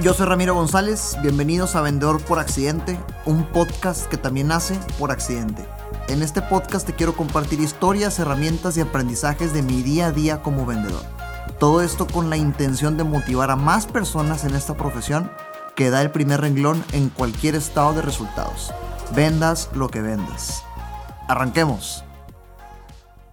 Yo soy Ramiro González, bienvenidos a Vendedor por Accidente, un podcast que también nace por accidente. En este podcast te quiero compartir historias, herramientas y aprendizajes de mi día a día como vendedor. Todo esto con la intención de motivar a más personas en esta profesión que da el primer renglón en cualquier estado de resultados. Vendas lo que vendas. Arranquemos.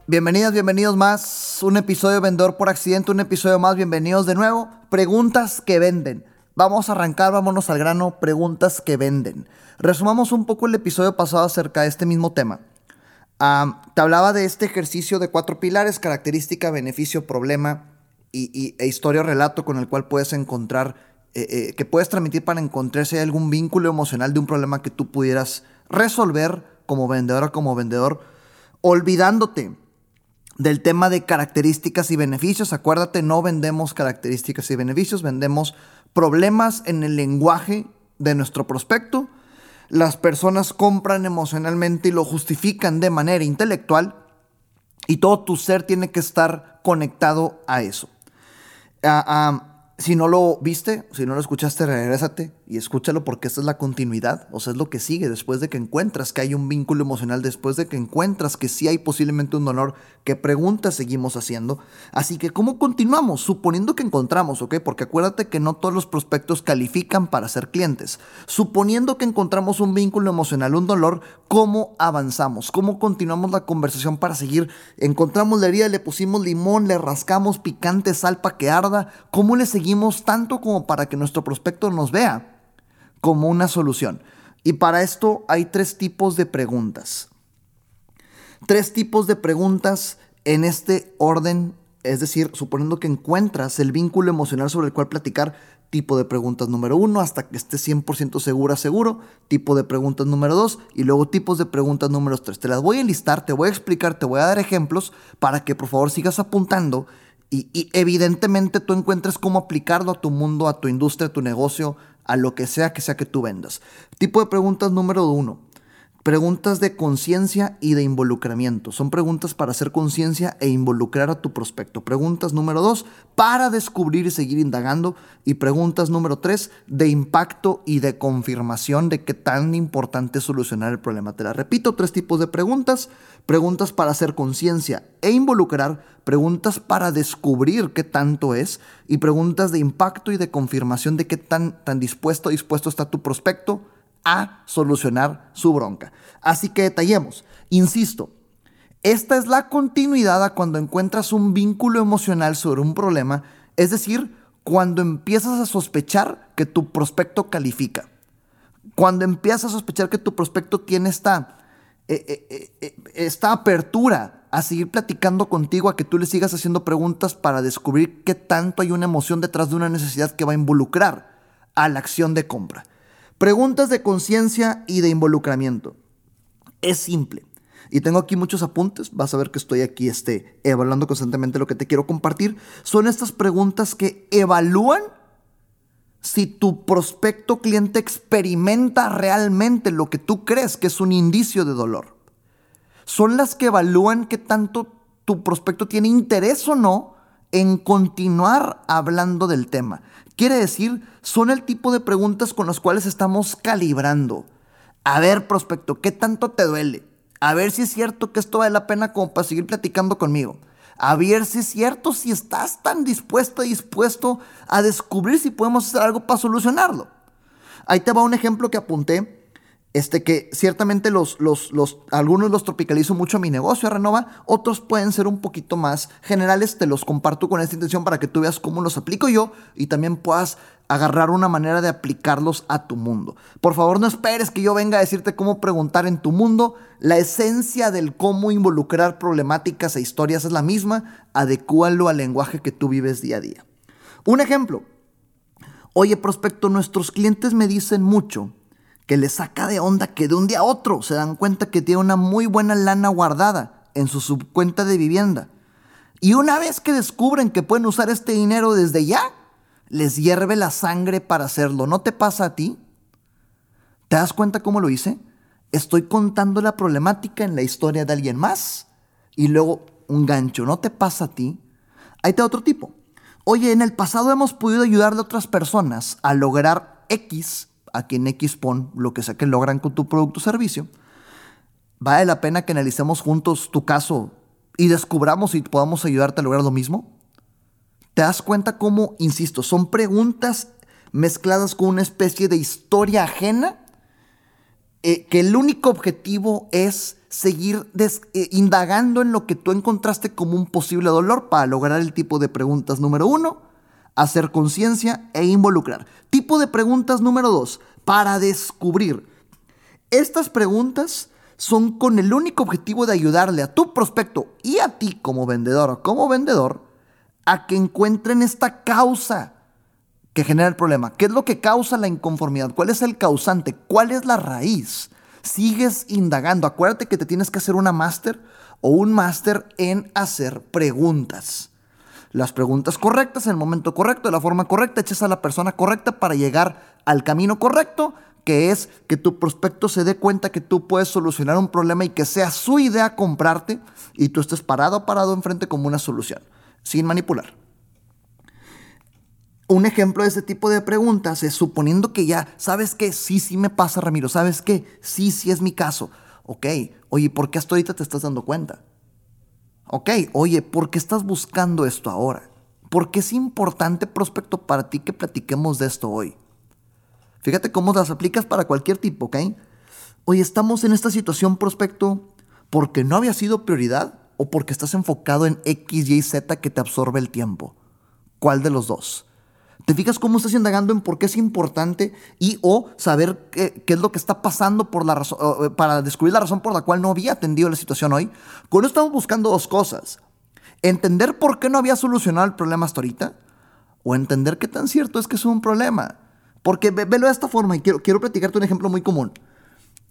Bienvenidas, bienvenidos más. Un episodio de Vendedor por Accidente, un episodio más. Bienvenidos de nuevo. Preguntas que venden. Vamos a arrancar, vámonos al grano. Preguntas que venden. Resumamos un poco el episodio pasado acerca de este mismo tema. te hablaba de este ejercicio de cuatro pilares, característica, beneficio, problema y, e historia o relato con el cual puedes encontrar, eh, eh, que puedes transmitir para encontrar si hay algún vínculo emocional de un problema que tú pudieras resolver como vendedora, como vendedor, olvidándote del tema de características y beneficios. Acuérdate, no vendemos características y beneficios, vendemos problemas en el lenguaje de nuestro prospecto. Las personas compran emocionalmente y lo justifican de manera intelectual y todo tu ser tiene que estar conectado a eso. Ah, ah, si no lo viste, si no lo escuchaste, regrésate y escúchalo porque esta es la continuidad, o sea, es lo que sigue después de que encuentras que hay un vínculo emocional, después de que encuentras que sí hay posiblemente un dolor, qué preguntas seguimos haciendo. Así que, ¿cómo continuamos? Suponiendo que encontramos, ¿ok? Porque acuérdate que no todos los prospectos califican para ser clientes. Suponiendo que encontramos un vínculo emocional, un dolor, ¿cómo avanzamos? ¿Cómo continuamos la conversación para seguir? Encontramos la herida, le pusimos limón, le rascamos picante, sal para que arda. ¿Cómo le seguimos? tanto como para que nuestro prospecto nos vea como una solución. Y para esto hay tres tipos de preguntas. Tres tipos de preguntas en este orden, es decir, suponiendo que encuentras el vínculo emocional sobre el cual platicar, tipo de preguntas número uno hasta que estés 100% segura, seguro, tipo de preguntas número dos y luego tipos de preguntas número tres. Te las voy a enlistar, te voy a explicar, te voy a dar ejemplos para que por favor sigas apuntando y, evidentemente tú encuentres cómo aplicarlo a tu mundo, a tu industria, a tu negocio, a lo que sea que sea que tú vendas. Tipo de preguntas número uno. Preguntas de conciencia y de involucramiento. Son preguntas para hacer conciencia e involucrar a tu prospecto. Preguntas número dos, para descubrir y seguir indagando. Y preguntas número tres, de impacto y de confirmación de qué tan importante es solucionar el problema. Te la repito, tres tipos de preguntas. Preguntas para hacer conciencia e involucrar. Preguntas para descubrir qué tanto es. Y preguntas de impacto y de confirmación de qué tan, tan dispuesto, dispuesto está tu prospecto a solucionar su bronca. Así que detallemos. Insisto, esta es la continuidad a cuando encuentras un vínculo emocional sobre un problema, es decir, cuando empiezas a sospechar que tu prospecto califica. Cuando empiezas a sospechar que tu prospecto tiene esta, eh, eh, eh, esta apertura a seguir platicando contigo, a que tú le sigas haciendo preguntas para descubrir qué tanto hay una emoción detrás de una necesidad que va a involucrar a la acción de compra. Preguntas de conciencia y de involucramiento. Es simple. Y tengo aquí muchos apuntes, vas a ver que estoy aquí este, evaluando constantemente lo que te quiero compartir. Son estas preguntas que evalúan si tu prospecto cliente experimenta realmente lo que tú crees que es un indicio de dolor. Son las que evalúan qué tanto tu prospecto tiene interés o no en continuar hablando del tema. Quiere decir, son el tipo de preguntas con las cuales estamos calibrando. A ver, prospecto, ¿qué tanto te duele? A ver si es cierto que esto vale la pena como para seguir platicando conmigo. A ver si es cierto, si estás tan dispuesto y dispuesto a descubrir si podemos hacer algo para solucionarlo. Ahí te va un ejemplo que apunté este, que ciertamente los, los, los, algunos los tropicalizo mucho a mi negocio, a Renova, otros pueden ser un poquito más generales, te los comparto con esta intención para que tú veas cómo los aplico yo y también puedas agarrar una manera de aplicarlos a tu mundo. Por favor, no esperes que yo venga a decirte cómo preguntar en tu mundo. La esencia del cómo involucrar problemáticas e historias es la misma. Adecúalo al lenguaje que tú vives día a día. Un ejemplo. Oye, prospecto, nuestros clientes me dicen mucho que le saca de onda que de un día a otro se dan cuenta que tiene una muy buena lana guardada en su subcuenta de vivienda. Y una vez que descubren que pueden usar este dinero desde ya, les hierve la sangre para hacerlo. ¿No te pasa a ti? ¿Te das cuenta cómo lo hice? Estoy contando la problemática en la historia de alguien más y luego un gancho. ¿No te pasa a ti? Ahí te otro tipo. Oye, en el pasado hemos podido ayudarle a otras personas a lograr X, a quien X pon lo que sea que logran con tu producto o servicio. ¿Vale la pena que analicemos juntos tu caso y descubramos si podamos ayudarte a lograr lo mismo? ¿Te das cuenta cómo, insisto, son preguntas mezcladas con una especie de historia ajena? Eh, que el único objetivo es seguir eh, indagando en lo que tú encontraste como un posible dolor para lograr el tipo de preguntas número uno, hacer conciencia e involucrar. Tipo de preguntas número dos, para descubrir. Estas preguntas son con el único objetivo de ayudarle a tu prospecto y a ti como vendedor o como vendedor a que encuentren esta causa que genera el problema. ¿Qué es lo que causa la inconformidad? ¿Cuál es el causante? ¿Cuál es la raíz? Sigues indagando. Acuérdate que te tienes que hacer una máster o un máster en hacer preguntas. Las preguntas correctas en el momento correcto, de la forma correcta, echas a la persona correcta para llegar al camino correcto, que es que tu prospecto se dé cuenta que tú puedes solucionar un problema y que sea su idea comprarte y tú estés parado parado enfrente como una solución, sin manipular. Un ejemplo de este tipo de preguntas es suponiendo que ya, ¿sabes qué? Sí, sí me pasa, Ramiro, ¿sabes qué? Sí, sí es mi caso. Ok, oye, ¿por qué hasta ahorita te estás dando cuenta? Ok, oye, ¿por qué estás buscando esto ahora? ¿Por qué es importante prospecto para ti que platiquemos de esto hoy? Fíjate cómo las aplicas para cualquier tipo, ¿ok? Oye, estamos en esta situación prospecto porque no había sido prioridad o porque estás enfocado en X, Y, Z que te absorbe el tiempo. ¿Cuál de los dos? ¿Te fijas cómo estás indagando en por qué es importante y o saber qué, es lo que está pasando por la razón, eh, para descubrir la razón por la cual no había atendido la situación hoy? Con esto estamos buscando dos cosas. Entender por qué no había solucionado el problema hasta ahorita o entender qué tan cierto es que es un problema. Porque velo de esta forma y quiero, quiero platicarte un ejemplo muy común.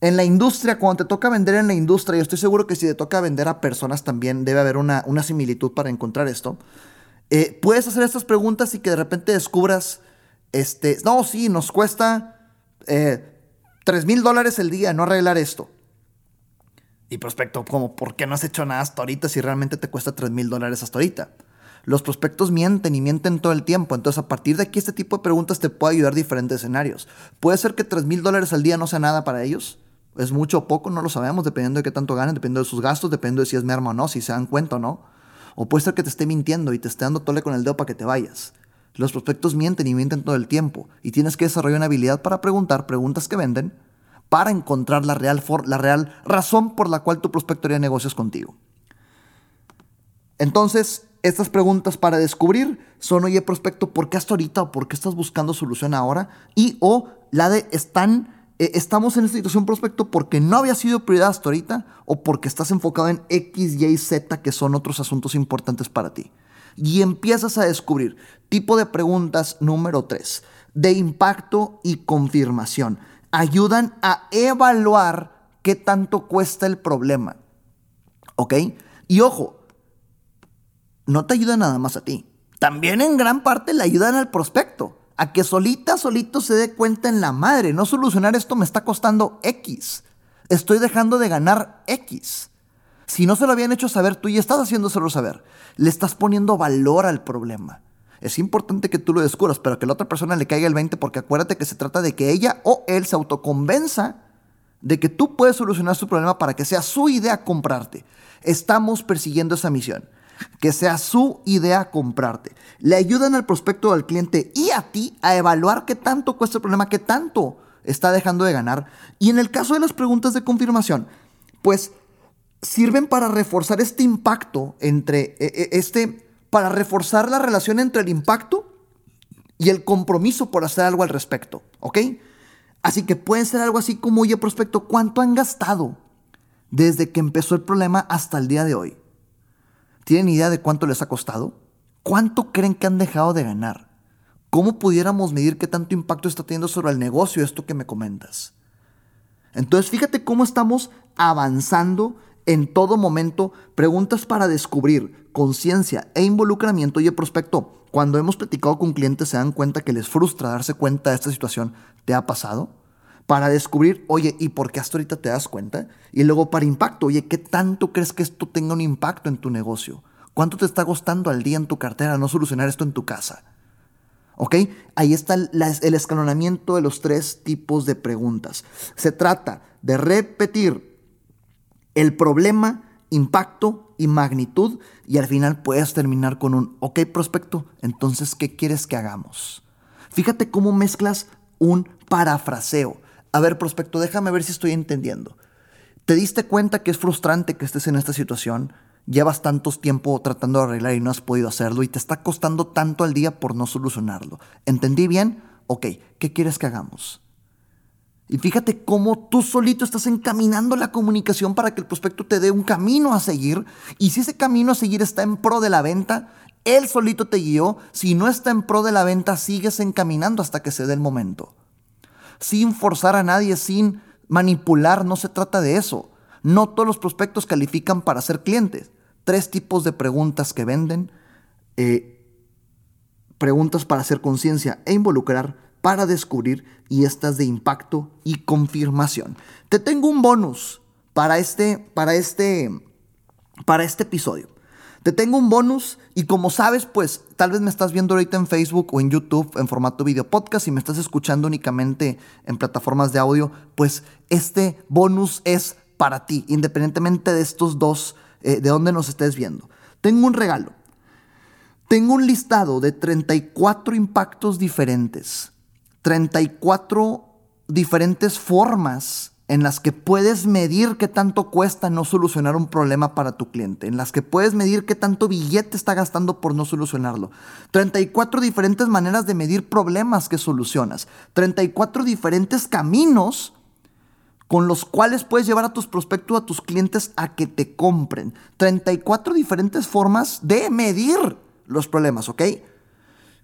En la industria, cuando te toca vender en la industria, y estoy seguro que si te toca vender a personas también debe haber una, una similitud para encontrar esto. Eh, puedes hacer estas preguntas y que de repente descubras, este, no, sí, nos cuesta eh, 3 mil dólares el día no arreglar esto. Y prospecto, como, ¿por qué no has hecho nada hasta ahorita si realmente te cuesta 3 mil dólares hasta ahorita? Los prospectos mienten y mienten todo el tiempo. Entonces, a partir de aquí, este tipo de preguntas te puede ayudar a diferentes escenarios. Puede ser que 3 mil dólares al día no sea nada para ellos. Es mucho o poco, no lo sabemos, dependiendo de qué tanto ganen, dependiendo de sus gastos, dependiendo de si es merma o no, si se dan cuenta o no. O puede ser que te esté mintiendo y te esté dando tole con el dedo para que te vayas. Los prospectos mienten y mienten todo el tiempo. Y tienes que desarrollar una habilidad para preguntar preguntas que venden para encontrar la real, la real razón por la cual tu prospecto haría negocios contigo. Entonces, estas preguntas para descubrir son, oye, prospecto, ¿por qué hasta ahorita o por qué estás buscando solución ahora? Y o la de, ¿están eh, estamos en esta situación prospecto porque no había sido prioridad hasta ahorita o porque estás enfocado en X, Y, Z, que son otros asuntos importantes para ti. Y empiezas a descubrir tipo de preguntas número 3, de impacto y confirmación. Ayudan a evaluar qué tanto cuesta el problema. ¿Ok? Y ojo, no te ayuda nada más a ti. También en gran parte le ayudan al prospecto a que solita, solito se dé cuenta en la madre. No solucionar esto me está costando X. Estoy dejando de ganar X. Si no se lo habían hecho saber, tú ya estás haciéndoselo saber. Le estás poniendo valor al problema. Es importante que tú lo descubras, pero que la otra persona le caiga el 20 porque acuérdate que se trata de que ella o él se autoconvenza de que tú puedes solucionar su problema para que sea su idea comprarte. Estamos persiguiendo esa misión que sea su idea comprarte. Le ayudan al prospecto al cliente y a ti a evaluar qué tanto cuesta el problema, qué tanto está dejando de ganar. Y en el caso de las preguntas de confirmación, pues sirven para reforzar este impacto entre e, e, este para reforzar la relación entre el impacto y el compromiso por hacer algo al respecto, ¿ok? Así que pueden ser algo así como, oye, prospecto, ¿cuánto han gastado desde que empezó el problema hasta el día de hoy? ¿Tienen idea de cuánto les ha costado? ¿Cuánto creen que han dejado de ganar? ¿Cómo pudiéramos medir qué tanto impacto está teniendo sobre el negocio esto que me comentas? Entonces, fíjate cómo estamos avanzando en todo momento. Preguntas para descubrir conciencia e involucramiento y el prospecto. Cuando hemos platicado con clientes se dan cuenta que les frustra darse cuenta de esta situación. ¿Te ha pasado? Para descubrir, oye, ¿y por qué hasta ahorita te das cuenta? Y luego para impacto, oye, ¿qué tanto crees que esto tenga un impacto en tu negocio? ¿Cuánto te está costando al día en tu cartera no solucionar esto en tu casa? ¿Ok? Ahí está el escalonamiento de los tres tipos de preguntas. Se trata de repetir el problema, impacto y magnitud y al final puedes terminar con un, ok prospecto, entonces, ¿qué quieres que hagamos? Fíjate cómo mezclas un parafraseo. A ver, prospecto, déjame ver si estoy entendiendo. ¿Te diste cuenta que es frustrante que estés en esta situación? llevas tantos tiempo tratando de arreglar y no has podido hacerlo y te está costando tanto al día por no solucionarlo. ¿Entendí bien? Ok, ¿qué quieres que hagamos? Y fíjate cómo tú solito estás encaminando la comunicación para que el prospecto te dé un camino a seguir. Y si ese camino a seguir está en pro de la venta, él solito te guió. Si no está en pro de la venta, sigues encaminando hasta que se dé el momento. Sin forzar a nadie, sin manipular, no se trata de eso. No todos los prospectos califican para ser clientes. Tres tipos de preguntas que venden. Eh, preguntas para hacer conciencia e involucrar, para descubrir y estas de impacto y confirmación. Te tengo un bonus para este, para este, para este episodio. Te tengo un bonus y como sabes, pues tal vez me estás viendo ahorita en Facebook o en YouTube en formato video podcast y me estás escuchando únicamente en plataformas de audio, pues este bonus es para ti, independientemente de estos dos, eh, de dónde nos estés viendo. Tengo un regalo. Tengo un listado de 34 impactos diferentes, 34 diferentes formas en las que puedes medir qué tanto cuesta no solucionar un problema para tu cliente, en las que puedes medir qué tanto billete está gastando por no solucionarlo. 34 diferentes maneras de medir problemas que solucionas. 34 diferentes caminos con los cuales puedes llevar a tus prospectos, a tus clientes a que te compren. 34 diferentes formas de medir los problemas, ¿ok?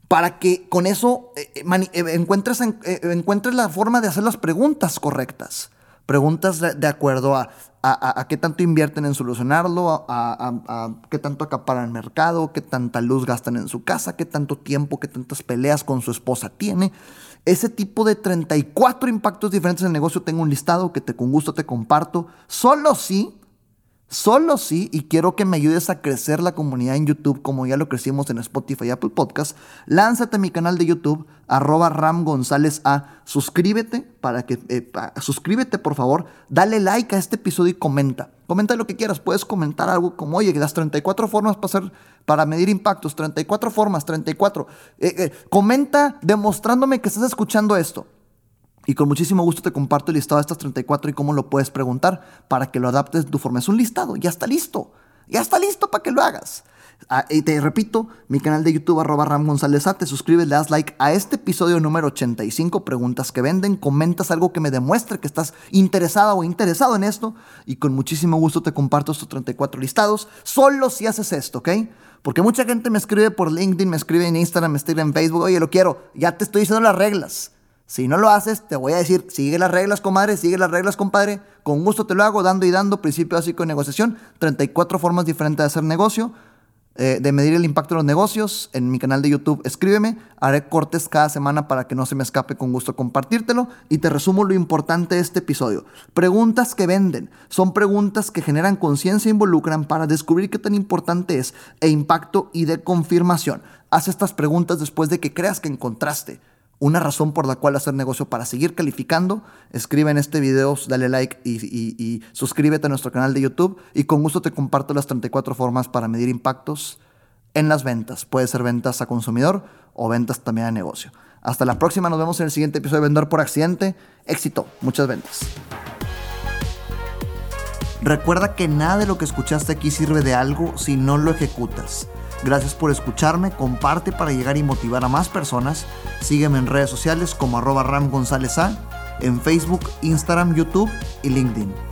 Para que con eso eh, eh, eh, encuentres, encuentres la forma de hacer las preguntas correctas. Preguntas de, acuerdo a, a, qué tanto invierten en solucionarlo, a, qué tanto acaparan el mercado, qué tanta luz gastan en su casa, qué tanto tiempo, qué tantas peleas con su esposa tiene. Ese tipo de 34 impactos diferentes en el negocio tengo un listado que te, con gusto te comparto. Solo si, solo si, y quiero que me ayudes a crecer la comunidad en YouTube como ya lo crecimos en Spotify y Apple Podcast, lánzate a mi canal de YouTube, arroba Ram A. Suscríbete para que, eh, suscríbete por favor, dale like a este episodio y comenta. Comenta lo que quieras, puedes comentar algo como, oye, las 34 formas para hacer para medir impactos, 34 formas, 34. Eh, eh, comenta demostrándome que estás escuchando esto. Y con muchísimo gusto te comparto el listado de estas 34 y cómo lo puedes preguntar para que lo adaptes de tu forma. Es un listado, ya está listo. Ya está listo para que lo hagas. Ah, y te repito, mi canal de YouTube, arroba Ram González A, te suscribes, le das like a este episodio número 85, preguntas que venden, comentas algo que me demuestre que estás interesada o interesado en esto, y con muchísimo gusto te comparto estos 34 listados, solo si haces esto, ¿ok? Porque mucha gente me escribe por LinkedIn, me escribe en Instagram, me escribe en Facebook, oye, lo quiero, ya te estoy diciendo las reglas. Si no lo haces, te voy a decir, sigue las reglas, comadre, sigue las reglas, compadre. Con gusto te lo hago, dando y dando, principio básico de negociación, 34 formas diferentes de hacer negocio. Eh, de medir el impacto de los negocios en mi canal de YouTube. Escríbeme, haré cortes cada semana para que no se me escape con gusto compartírtelo y te resumo lo importante de este episodio. Preguntas que venden son preguntas que generan conciencia e involucran para descubrir qué tan importante es e impacto y de confirmación. Haz estas preguntas después de que creas que encontraste una razón por la cual hacer negocio para seguir calificando, escribe en este video, dale like y, suscríbete a nuestro canal de YouTube y con gusto te comparto las 34 formas para medir impactos en las ventas. Puede ser ventas a consumidor o ventas también a negocio. Hasta la próxima, nos vemos en el siguiente episodio de Vendedor por Accidente. Éxito, muchas ventas. Recuerda que nada de lo que escuchaste aquí sirve de algo si no lo ejecutas. Gracias por escucharme, comparte para llegar y motivar a más personas. Sígueme en redes sociales como arroba Ram González A, en Facebook, Instagram, YouTube y LinkedIn.